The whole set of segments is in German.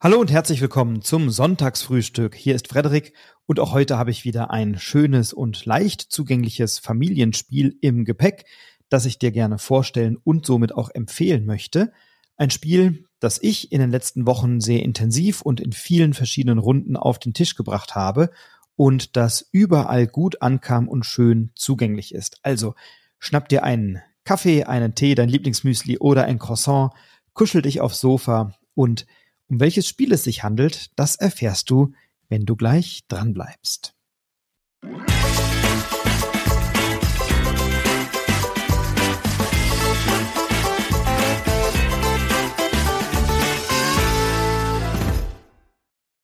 Hallo und herzlich willkommen zum Sonntagsfrühstück. Hier ist Frederik und auch heute habe ich wieder ein schönes und leicht zugängliches Familienspiel im Gepäck, das ich dir gerne vorstellen und somit auch empfehlen möchte. Ein Spiel, das ich in den letzten Wochen sehr intensiv und in vielen verschiedenen Runden auf den Tisch gebracht habe und das überall gut ankam und schön zugänglich ist. Also schnapp dir einen Kaffee, einen Tee, dein Lieblingsmüsli oder ein Croissant, kuschel dich aufs Sofa und um welches Spiel es sich handelt, das erfährst du, wenn du gleich dran bleibst.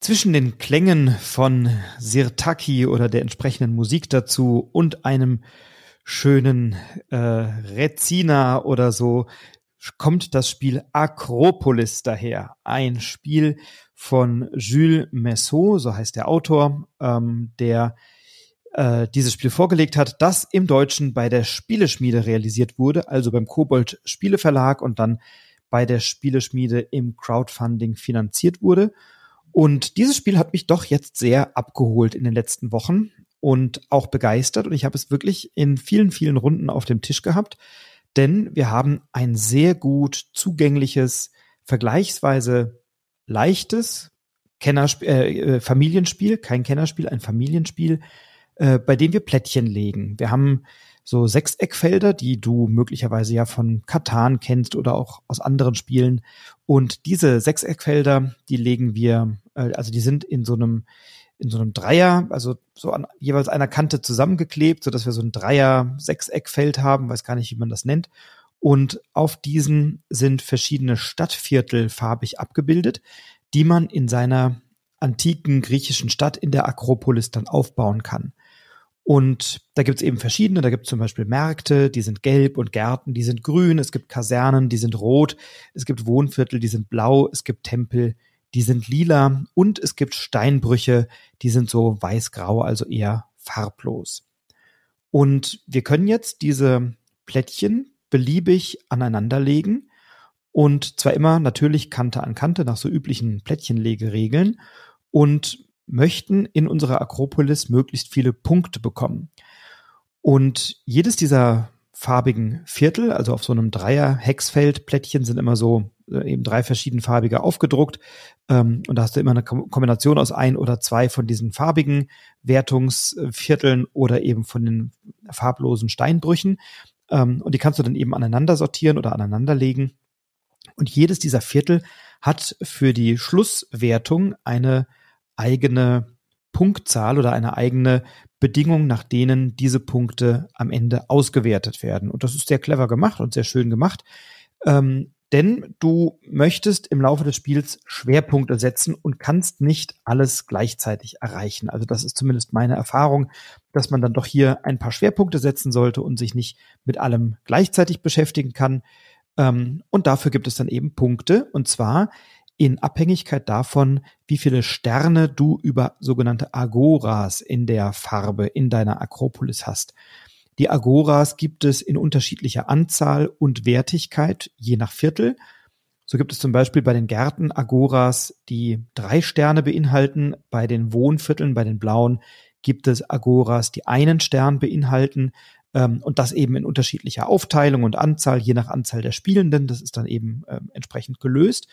Zwischen den Klängen von Sirtaki oder der entsprechenden Musik dazu und einem schönen äh, Rezina oder so kommt das Spiel Akropolis daher. Ein Spiel von Jules Messot, so heißt der Autor, ähm, der äh, dieses Spiel vorgelegt hat, das im Deutschen bei der Spieleschmiede realisiert wurde, also beim Kobold Spieleverlag und dann bei der Spieleschmiede im Crowdfunding finanziert wurde. Und dieses Spiel hat mich doch jetzt sehr abgeholt in den letzten Wochen und auch begeistert. Und ich habe es wirklich in vielen, vielen Runden auf dem Tisch gehabt denn wir haben ein sehr gut zugängliches, vergleichsweise leichtes Kennersp äh, äh, Familienspiel, kein Kennerspiel, ein Familienspiel, äh, bei dem wir Plättchen legen. Wir haben so Sechseckfelder, die du möglicherweise ja von Katan kennst oder auch aus anderen Spielen. Und diese Sechseckfelder, die legen wir, äh, also die sind in so einem in so einem Dreier, also so an jeweils einer Kante zusammengeklebt, so dass wir so ein Dreier-Sechseckfeld haben, weiß gar nicht, wie man das nennt. Und auf diesen sind verschiedene Stadtviertel farbig abgebildet, die man in seiner antiken griechischen Stadt in der Akropolis dann aufbauen kann. Und da gibt es eben verschiedene, da gibt es zum Beispiel Märkte, die sind gelb und Gärten, die sind grün, es gibt Kasernen, die sind rot, es gibt Wohnviertel, die sind blau, es gibt Tempel, die sind lila und es gibt Steinbrüche, die sind so weiß-grau, also eher farblos. Und wir können jetzt diese Plättchen beliebig aneinanderlegen und zwar immer natürlich Kante an Kante nach so üblichen Plättchenlegeregeln und möchten in unserer Akropolis möglichst viele Punkte bekommen. Und jedes dieser farbigen Viertel, also auf so einem Dreier-Hexfeld, Plättchen sind immer so eben drei verschiedenfarbige aufgedruckt. Ähm, und da hast du immer eine Kombination aus ein oder zwei von diesen farbigen Wertungsvierteln oder eben von den farblosen Steinbrüchen. Ähm, und die kannst du dann eben aneinander sortieren oder aneinanderlegen. Und jedes dieser Viertel hat für die Schlusswertung eine eigene Punktzahl oder eine eigene Bedingung, nach denen diese Punkte am Ende ausgewertet werden. Und das ist sehr clever gemacht und sehr schön gemacht. Ähm, denn du möchtest im Laufe des Spiels Schwerpunkte setzen und kannst nicht alles gleichzeitig erreichen. Also das ist zumindest meine Erfahrung, dass man dann doch hier ein paar Schwerpunkte setzen sollte und sich nicht mit allem gleichzeitig beschäftigen kann. Ähm, und dafür gibt es dann eben Punkte, und zwar in Abhängigkeit davon, wie viele Sterne du über sogenannte Agoras in der Farbe in deiner Akropolis hast. Die Agoras gibt es in unterschiedlicher Anzahl und Wertigkeit, je nach Viertel. So gibt es zum Beispiel bei den Gärten Agoras, die drei Sterne beinhalten. Bei den Wohnvierteln, bei den blauen, gibt es Agoras, die einen Stern beinhalten. Ähm, und das eben in unterschiedlicher Aufteilung und Anzahl, je nach Anzahl der Spielenden. Das ist dann eben ähm, entsprechend gelöst.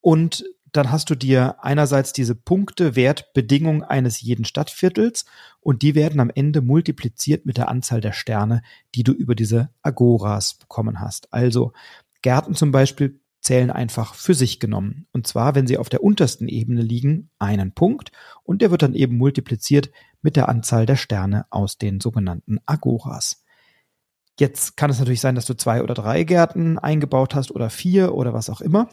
Und dann hast du dir einerseits diese Punkte, Wert, Bedingung eines jeden Stadtviertels und die werden am Ende multipliziert mit der Anzahl der Sterne, die du über diese Agoras bekommen hast. Also Gärten zum Beispiel zählen einfach für sich genommen. Und zwar, wenn sie auf der untersten Ebene liegen, einen Punkt und der wird dann eben multipliziert mit der Anzahl der Sterne aus den sogenannten Agoras. Jetzt kann es natürlich sein, dass du zwei oder drei Gärten eingebaut hast oder vier oder was auch immer.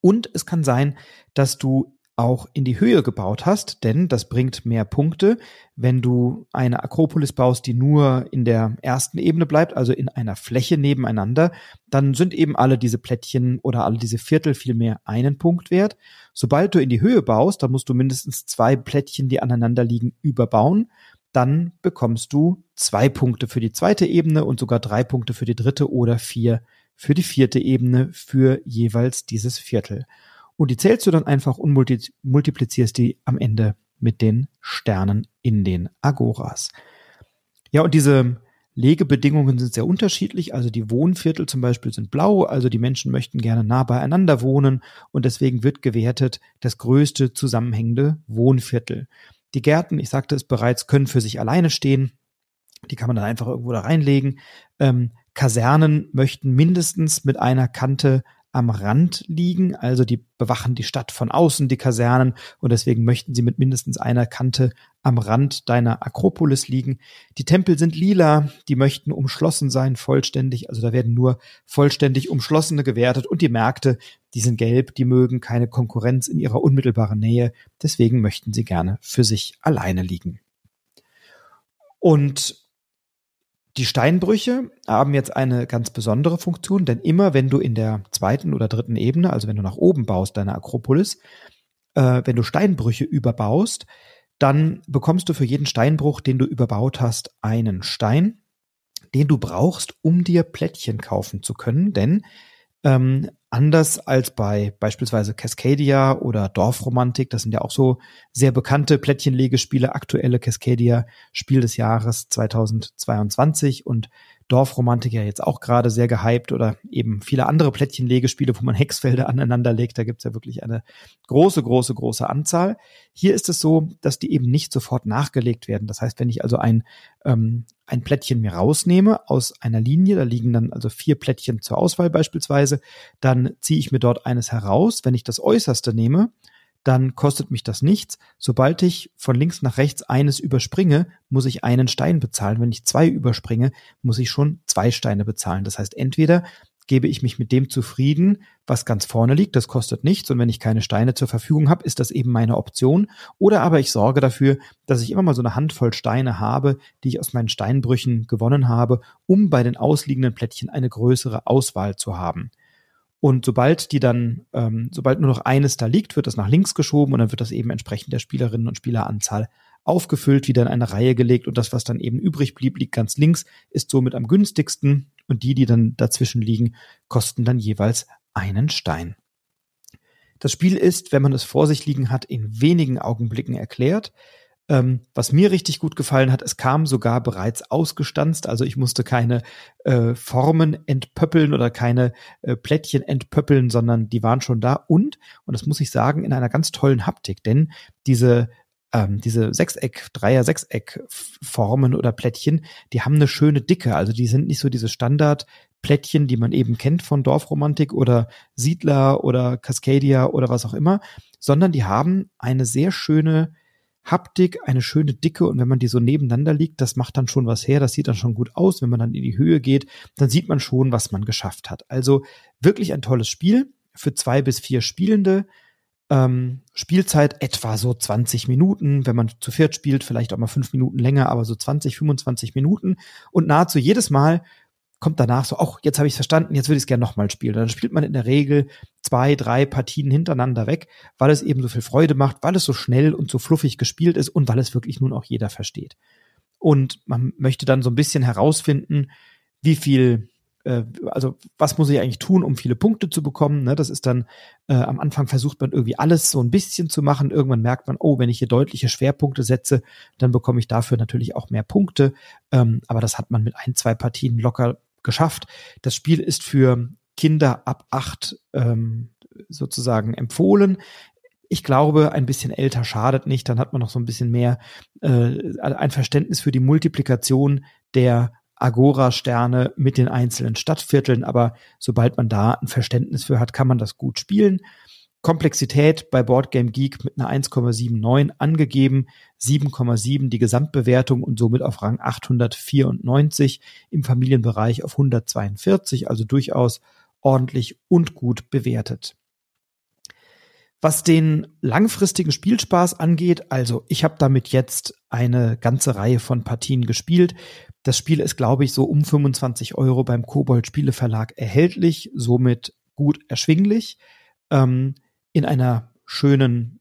Und es kann sein, dass du auch in die Höhe gebaut hast, denn das bringt mehr Punkte, wenn du eine Akropolis baust, die nur in der ersten Ebene bleibt, also in einer Fläche nebeneinander, dann sind eben alle diese Plättchen oder alle diese Viertel vielmehr einen Punkt wert. Sobald du in die Höhe baust, dann musst du mindestens zwei Plättchen, die aneinander liegen, überbauen. Dann bekommst du zwei Punkte für die zweite Ebene und sogar drei Punkte für die dritte oder vier für die vierte Ebene für jeweils dieses Viertel. und die zählst du dann einfach und multiplizierst die am Ende mit den Sternen in den Agoras. Ja, und diese Legebedingungen sind sehr unterschiedlich. Also die Wohnviertel zum Beispiel sind blau, also die Menschen möchten gerne nah beieinander wohnen und deswegen wird gewertet das größte zusammenhängende Wohnviertel. Die Gärten, ich sagte es bereits, können für sich alleine stehen. Die kann man dann einfach irgendwo da reinlegen. Ähm, Kasernen möchten mindestens mit einer Kante am Rand liegen, also die bewachen die Stadt von außen, die Kasernen, und deswegen möchten sie mit mindestens einer Kante am Rand deiner Akropolis liegen. Die Tempel sind lila, die möchten umschlossen sein, vollständig, also da werden nur vollständig umschlossene gewertet. Und die Märkte, die sind gelb, die mögen keine Konkurrenz in ihrer unmittelbaren Nähe, deswegen möchten sie gerne für sich alleine liegen. Und die Steinbrüche haben jetzt eine ganz besondere Funktion, denn immer wenn du in der zweiten oder dritten Ebene, also wenn du nach oben baust, deine Akropolis, äh, wenn du Steinbrüche überbaust, dann bekommst du für jeden Steinbruch, den du überbaut hast, einen Stein, den du brauchst, um dir Plättchen kaufen zu können. Denn ähm, anders als bei beispielsweise Cascadia oder Dorfromantik, das sind ja auch so sehr bekannte Plättchenlegespiele, aktuelle Cascadia Spiel des Jahres 2022 und Dorfromantik ja jetzt auch gerade sehr gehypt oder eben viele andere Plättchenlegespiele, wo man Hexfelder aneinander legt. Da gibt's ja wirklich eine große, große, große Anzahl. Hier ist es so, dass die eben nicht sofort nachgelegt werden. Das heißt, wenn ich also ein, ähm, ein Plättchen mir rausnehme aus einer Linie, da liegen dann also vier Plättchen zur Auswahl beispielsweise, dann ziehe ich mir dort eines heraus. Wenn ich das äußerste nehme, dann kostet mich das nichts. Sobald ich von links nach rechts eines überspringe, muss ich einen Stein bezahlen. Wenn ich zwei überspringe, muss ich schon zwei Steine bezahlen. Das heißt, entweder gebe ich mich mit dem zufrieden, was ganz vorne liegt, das kostet nichts und wenn ich keine Steine zur Verfügung habe, ist das eben meine Option. Oder aber ich sorge dafür, dass ich immer mal so eine Handvoll Steine habe, die ich aus meinen Steinbrüchen gewonnen habe, um bei den ausliegenden Plättchen eine größere Auswahl zu haben. Und sobald die dann, ähm, sobald nur noch eines da liegt, wird das nach links geschoben und dann wird das eben entsprechend der Spielerinnen und Spieleranzahl aufgefüllt, wieder in eine Reihe gelegt und das, was dann eben übrig blieb, liegt ganz links, ist somit am günstigsten und die, die dann dazwischen liegen, kosten dann jeweils einen Stein. Das Spiel ist, wenn man es vor sich liegen hat, in wenigen Augenblicken erklärt. Ähm, was mir richtig gut gefallen hat, es kam sogar bereits ausgestanzt, also ich musste keine äh, Formen entpöppeln oder keine äh, Plättchen entpöppeln, sondern die waren schon da. Und, und das muss ich sagen, in einer ganz tollen Haptik, denn diese ähm, diese Sechseck, Dreier, Sechseck-Formen oder Plättchen, die haben eine schöne Dicke. Also die sind nicht so diese Standard-Plättchen, die man eben kennt von Dorfromantik oder Siedler oder Cascadia oder was auch immer, sondern die haben eine sehr schöne Haptik, eine schöne Dicke und wenn man die so nebeneinander liegt, das macht dann schon was her, das sieht dann schon gut aus. Wenn man dann in die Höhe geht, dann sieht man schon, was man geschafft hat. Also wirklich ein tolles Spiel für zwei bis vier Spielende. Ähm, Spielzeit etwa so 20 Minuten, wenn man zu viert spielt, vielleicht auch mal fünf Minuten länger, aber so 20, 25 Minuten und nahezu jedes Mal kommt danach so, auch jetzt habe ich es verstanden, jetzt würde ich es gerne nochmal spielen. Und dann spielt man in der Regel zwei, drei Partien hintereinander weg, weil es eben so viel Freude macht, weil es so schnell und so fluffig gespielt ist und weil es wirklich nun auch jeder versteht. Und man möchte dann so ein bisschen herausfinden, wie viel, äh, also was muss ich eigentlich tun, um viele Punkte zu bekommen. Ne? Das ist dann, äh, am Anfang versucht man irgendwie alles so ein bisschen zu machen. Irgendwann merkt man, oh, wenn ich hier deutliche Schwerpunkte setze, dann bekomme ich dafür natürlich auch mehr Punkte. Ähm, aber das hat man mit ein, zwei Partien locker geschafft. Das Spiel ist für Kinder ab acht ähm, sozusagen empfohlen. Ich glaube, ein bisschen älter schadet nicht. Dann hat man noch so ein bisschen mehr äh, ein Verständnis für die Multiplikation der Agora-Sterne mit den einzelnen Stadtvierteln. Aber sobald man da ein Verständnis für hat, kann man das gut spielen. Komplexität bei Boardgame Geek mit einer 1,79 angegeben, 7,7 die Gesamtbewertung und somit auf Rang 894 im Familienbereich auf 142, also durchaus ordentlich und gut bewertet. Was den langfristigen Spielspaß angeht, also ich habe damit jetzt eine ganze Reihe von Partien gespielt. Das Spiel ist, glaube ich, so um 25 Euro beim Kobold Spieleverlag erhältlich, somit gut erschwinglich. Ähm, in einer schönen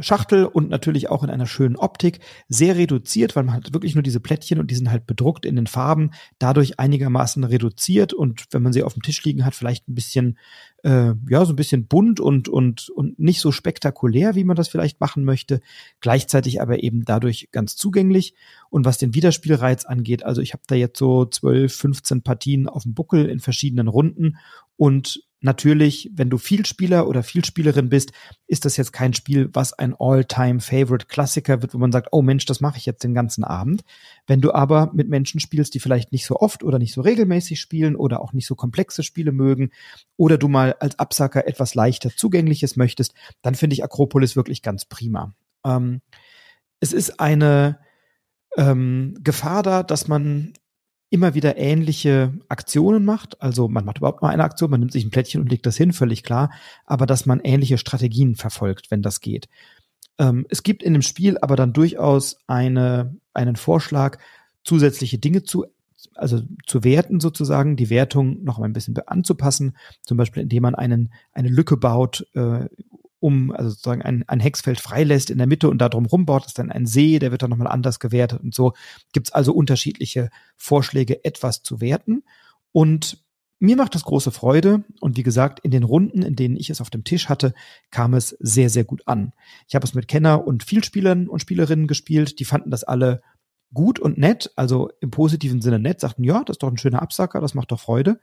Schachtel und natürlich auch in einer schönen Optik. Sehr reduziert, weil man hat wirklich nur diese Plättchen und die sind halt bedruckt in den Farben, dadurch einigermaßen reduziert und wenn man sie auf dem Tisch liegen hat, vielleicht ein bisschen, äh, ja, so ein bisschen bunt und, und, und nicht so spektakulär, wie man das vielleicht machen möchte. Gleichzeitig aber eben dadurch ganz zugänglich. Und was den Wiederspielreiz angeht, also ich habe da jetzt so 12, 15 Partien auf dem Buckel in verschiedenen Runden und Natürlich, wenn du Vielspieler oder Vielspielerin bist, ist das jetzt kein Spiel, was ein All-Time-Favorite-Klassiker wird, wo man sagt, oh Mensch, das mache ich jetzt den ganzen Abend. Wenn du aber mit Menschen spielst, die vielleicht nicht so oft oder nicht so regelmäßig spielen oder auch nicht so komplexe Spiele mögen oder du mal als Absacker etwas leichter Zugängliches möchtest, dann finde ich Akropolis wirklich ganz prima. Ähm, es ist eine ähm, Gefahr da, dass man immer wieder ähnliche Aktionen macht. Also man macht überhaupt mal eine Aktion, man nimmt sich ein Plättchen und legt das hin, völlig klar. Aber dass man ähnliche Strategien verfolgt, wenn das geht. Ähm, es gibt in dem Spiel aber dann durchaus eine, einen Vorschlag, zusätzliche Dinge zu also zu werten sozusagen, die Wertung noch ein bisschen anzupassen, zum Beispiel indem man einen, eine Lücke baut, äh, um, also sozusagen ein, ein Hexfeld freilässt in der Mitte und da drum rumbaut, ist dann ein See, der wird dann nochmal anders gewertet und so gibt's also unterschiedliche Vorschläge, etwas zu werten. Und mir macht das große Freude und wie gesagt, in den Runden, in denen ich es auf dem Tisch hatte, kam es sehr, sehr gut an. Ich habe es mit Kenner und Vielspielern und Spielerinnen gespielt, die fanden das alle gut und nett, also im positiven Sinne nett, sagten, ja, das ist doch ein schöner Absacker, das macht doch Freude.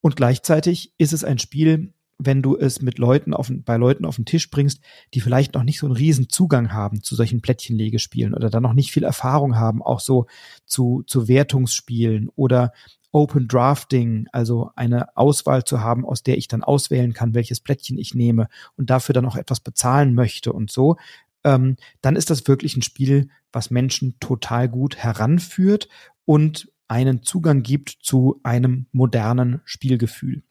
Und gleichzeitig ist es ein Spiel, wenn du es mit Leuten auf, bei Leuten auf den Tisch bringst, die vielleicht noch nicht so einen riesen Zugang haben zu solchen Plättchenlegespielen oder dann noch nicht viel Erfahrung haben, auch so zu, zu Wertungsspielen oder Open Drafting, also eine Auswahl zu haben, aus der ich dann auswählen kann, welches Plättchen ich nehme und dafür dann auch etwas bezahlen möchte und so, ähm, dann ist das wirklich ein Spiel, was Menschen total gut heranführt und einen Zugang gibt zu einem modernen Spielgefühl.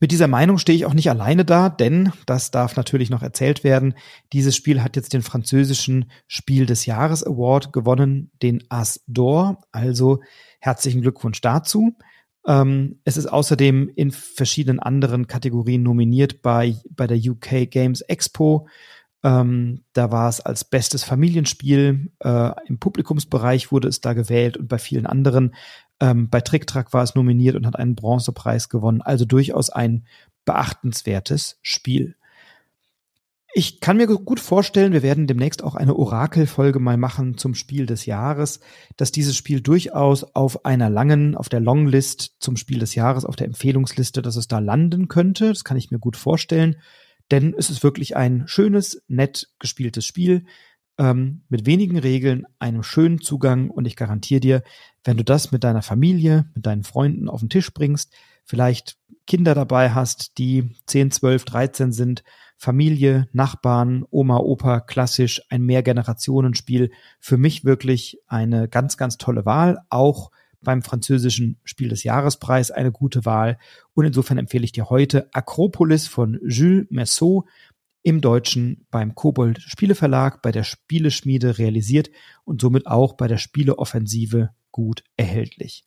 Mit dieser Meinung stehe ich auch nicht alleine da, denn das darf natürlich noch erzählt werden. Dieses Spiel hat jetzt den französischen Spiel des Jahres Award gewonnen, den As d'Or. Also herzlichen Glückwunsch dazu. Ähm, es ist außerdem in verschiedenen anderen Kategorien nominiert bei, bei der UK Games Expo. Ähm, da war es als bestes Familienspiel. Äh, Im Publikumsbereich wurde es da gewählt und bei vielen anderen ähm, bei Tricktrack war es nominiert und hat einen Bronzepreis gewonnen. Also durchaus ein beachtenswertes Spiel. Ich kann mir gut vorstellen, wir werden demnächst auch eine Orakelfolge mal machen zum Spiel des Jahres, dass dieses Spiel durchaus auf einer langen, auf der Longlist zum Spiel des Jahres, auf der Empfehlungsliste, dass es da landen könnte. Das kann ich mir gut vorstellen, denn es ist wirklich ein schönes, nett gespieltes Spiel ähm, mit wenigen Regeln, einem schönen Zugang und ich garantiere dir, wenn du das mit deiner Familie, mit deinen Freunden auf den Tisch bringst, vielleicht Kinder dabei hast, die 10, 12, 13 sind, Familie, Nachbarn, Oma, Opa, klassisch ein Mehrgenerationenspiel. Für mich wirklich eine ganz, ganz tolle Wahl. Auch beim französischen Spiel des Jahrespreis eine gute Wahl. Und insofern empfehle ich dir heute Akropolis von Jules Messot im Deutschen beim Kobold Spieleverlag bei der Spieleschmiede realisiert und somit auch bei der Spieleoffensive gut erhältlich.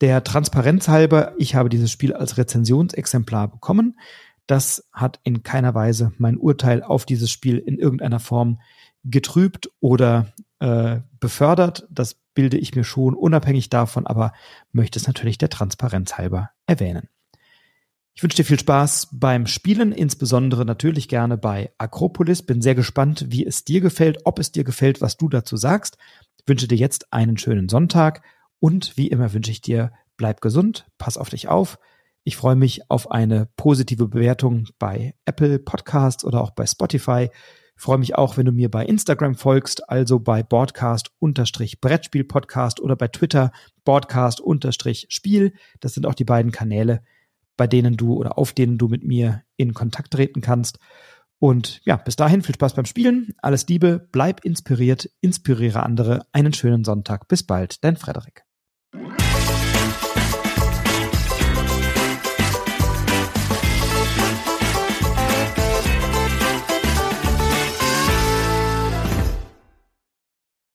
Der Transparenz halber, ich habe dieses Spiel als Rezensionsexemplar bekommen. Das hat in keiner Weise mein Urteil auf dieses Spiel in irgendeiner Form getrübt oder äh, befördert. Das bilde ich mir schon unabhängig davon, aber möchte es natürlich der Transparenz halber erwähnen. Ich wünsche dir viel Spaß beim Spielen, insbesondere natürlich gerne bei Akropolis. Bin sehr gespannt, wie es dir gefällt, ob es dir gefällt, was du dazu sagst. Ich wünsche dir jetzt einen schönen Sonntag und wie immer wünsche ich dir, bleib gesund, pass auf dich auf. Ich freue mich auf eine positive Bewertung bei Apple Podcasts oder auch bei Spotify. Freue mich auch, wenn du mir bei Instagram folgst, also bei Broadcast-Brettspiel-Podcast oder bei Twitter Broadcast-Spiel. Das sind auch die beiden Kanäle, bei denen du oder auf denen du mit mir in Kontakt treten kannst. Und ja, bis dahin viel Spaß beim Spielen. Alles Liebe, bleib inspiriert, inspiriere andere. Einen schönen Sonntag. Bis bald, dein Frederik.